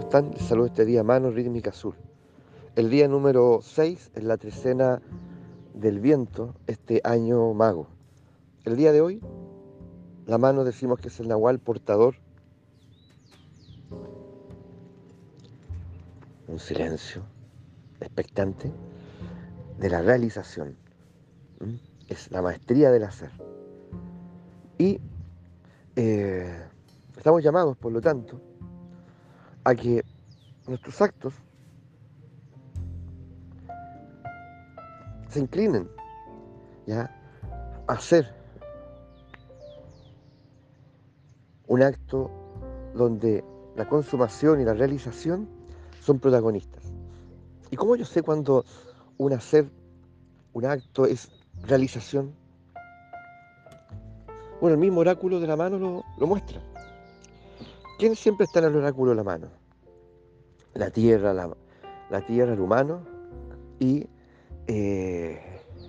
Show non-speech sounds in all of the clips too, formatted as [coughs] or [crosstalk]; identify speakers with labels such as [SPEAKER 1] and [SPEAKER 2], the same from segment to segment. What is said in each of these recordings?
[SPEAKER 1] ¿Cómo están? Saludo este día Mano Rítmica Sur. El día número 6 es la trecena del viento, este año mago. El día de hoy, la mano decimos que es el nahual portador. Un silencio expectante de la realización. ¿Mm? Es la maestría del hacer. Y eh, estamos llamados, por lo tanto, a que nuestros actos se inclinen ya a hacer un acto donde la consumación y la realización son protagonistas. ¿Y cómo yo sé cuando un hacer, un acto es realización? Bueno, el mismo oráculo de la mano lo, lo muestra. ¿Quién siempre está en el oráculo de la mano? La tierra, la, tierra, el humano y eh,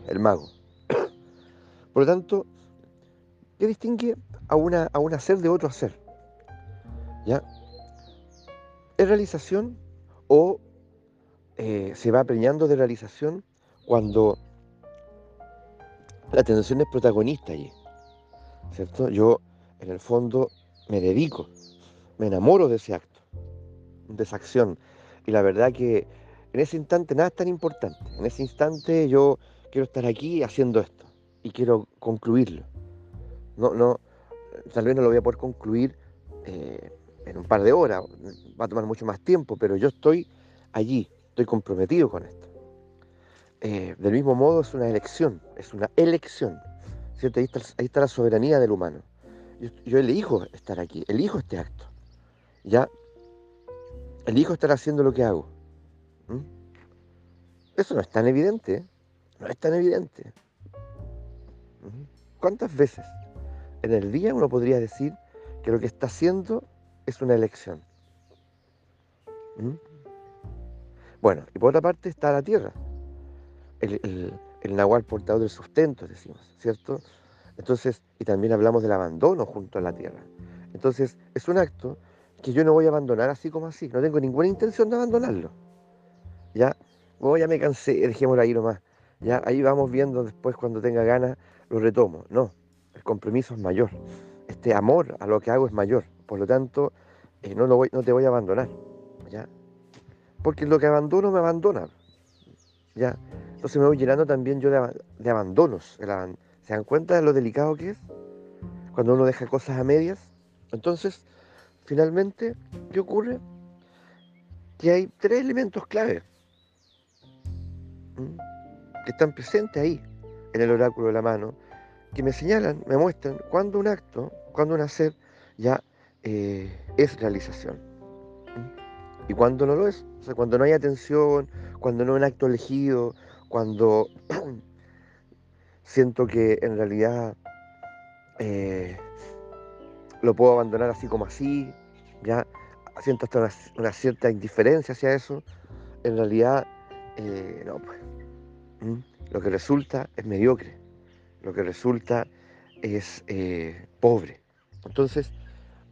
[SPEAKER 1] el mago. [coughs] Por lo tanto, ¿qué distingue a, una, a un hacer de otro hacer? ¿Ya? ¿Es realización o eh, se va preñando de realización cuando la atención es protagonista allí? ¿Cierto? Yo, en el fondo, me dedico me enamoro de ese acto, de esa acción. Y la verdad que en ese instante nada es tan importante. En ese instante yo quiero estar aquí haciendo esto y quiero concluirlo. No, no, tal vez no lo voy a poder concluir eh, en un par de horas, va a tomar mucho más tiempo, pero yo estoy allí, estoy comprometido con esto. Eh, del mismo modo es una elección, es una elección. ¿cierto? Ahí, está, la soberanía del humano. Yo elijo estar aquí, elijo este acto ya el hijo estará haciendo lo que hago. Eso no es tan evidente, ¿eh? no es tan evidente. ¿Cuántas veces en el día uno podría decir que lo que está haciendo es una elección? Bueno, y por otra parte está la tierra, el, el, el nahual portador del sustento, decimos, ¿cierto? Entonces, y también hablamos del abandono junto a la tierra. Entonces, es un acto que yo no voy a abandonar así como así. No tengo ninguna intención de abandonarlo. Ya, oh, ya me cansé, dejémoslo ahí nomás. Ya, ahí vamos viendo después cuando tenga ganas, lo retomo. No, el compromiso es mayor. Este amor a lo que hago es mayor. Por lo tanto, eh, no, lo voy, no te voy a abandonar. ¿ya? Porque lo que abandono me abandona. ¿ya? Entonces me voy llenando también yo de, abandonos. ¿Se dan cuenta de lo delicado que es? Cuando uno deja cosas a medias. Entonces, Finalmente, ¿qué ocurre? Que hay tres elementos clave que están presentes ahí, en el oráculo de la mano, que me señalan, me muestran cuando un acto, cuando un hacer ya eh, es realización. Y cuando no lo es, o sea, cuando no hay atención, cuando no es un acto elegido, cuando [clears throat] siento que en realidad eh, lo puedo abandonar así como así, ya siento hasta una, cierta indiferencia hacia eso, en realidad, eh, no, pues, lo que resulta es mediocre, lo que resulta es eh, pobre. Entonces,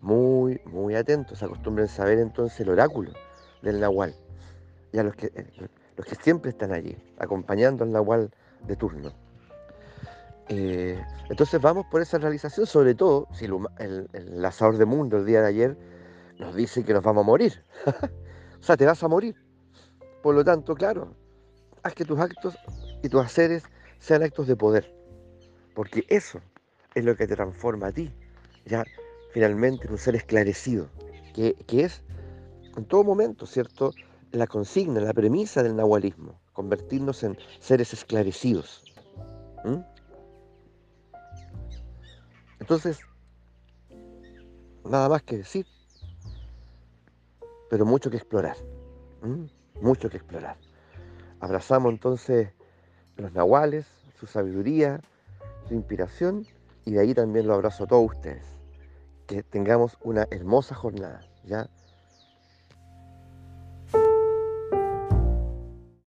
[SPEAKER 1] muy, muy atentos, acostumbren saber entonces el oráculo del Nahual, ya los que, eh, los que siempre están allí, acompañando al Nahual de turno. entonces vamos por esa realización, sobre todo si el, el, de mundo el día de ayer nos dice que nos vamos a morir. [laughs] o sea, te vas a morir. Por lo tanto, claro, haz que tus actos y tus haceres sean actos de poder. Porque eso es lo que te transforma a ti, ya finalmente en un ser esclarecido, que, es en todo momento, ¿cierto? La consigna, la premisa del nahualismo, convertirnos en seres esclarecidos. Entonces, nada más que decir pero mucho que explorar, mucho que explorar. Abrazamos entonces los nahuales, su sabiduría, su inspiración, y de ahí también lo abrazo a todos ustedes. Que tengamos una hermosa jornada, ¿ya?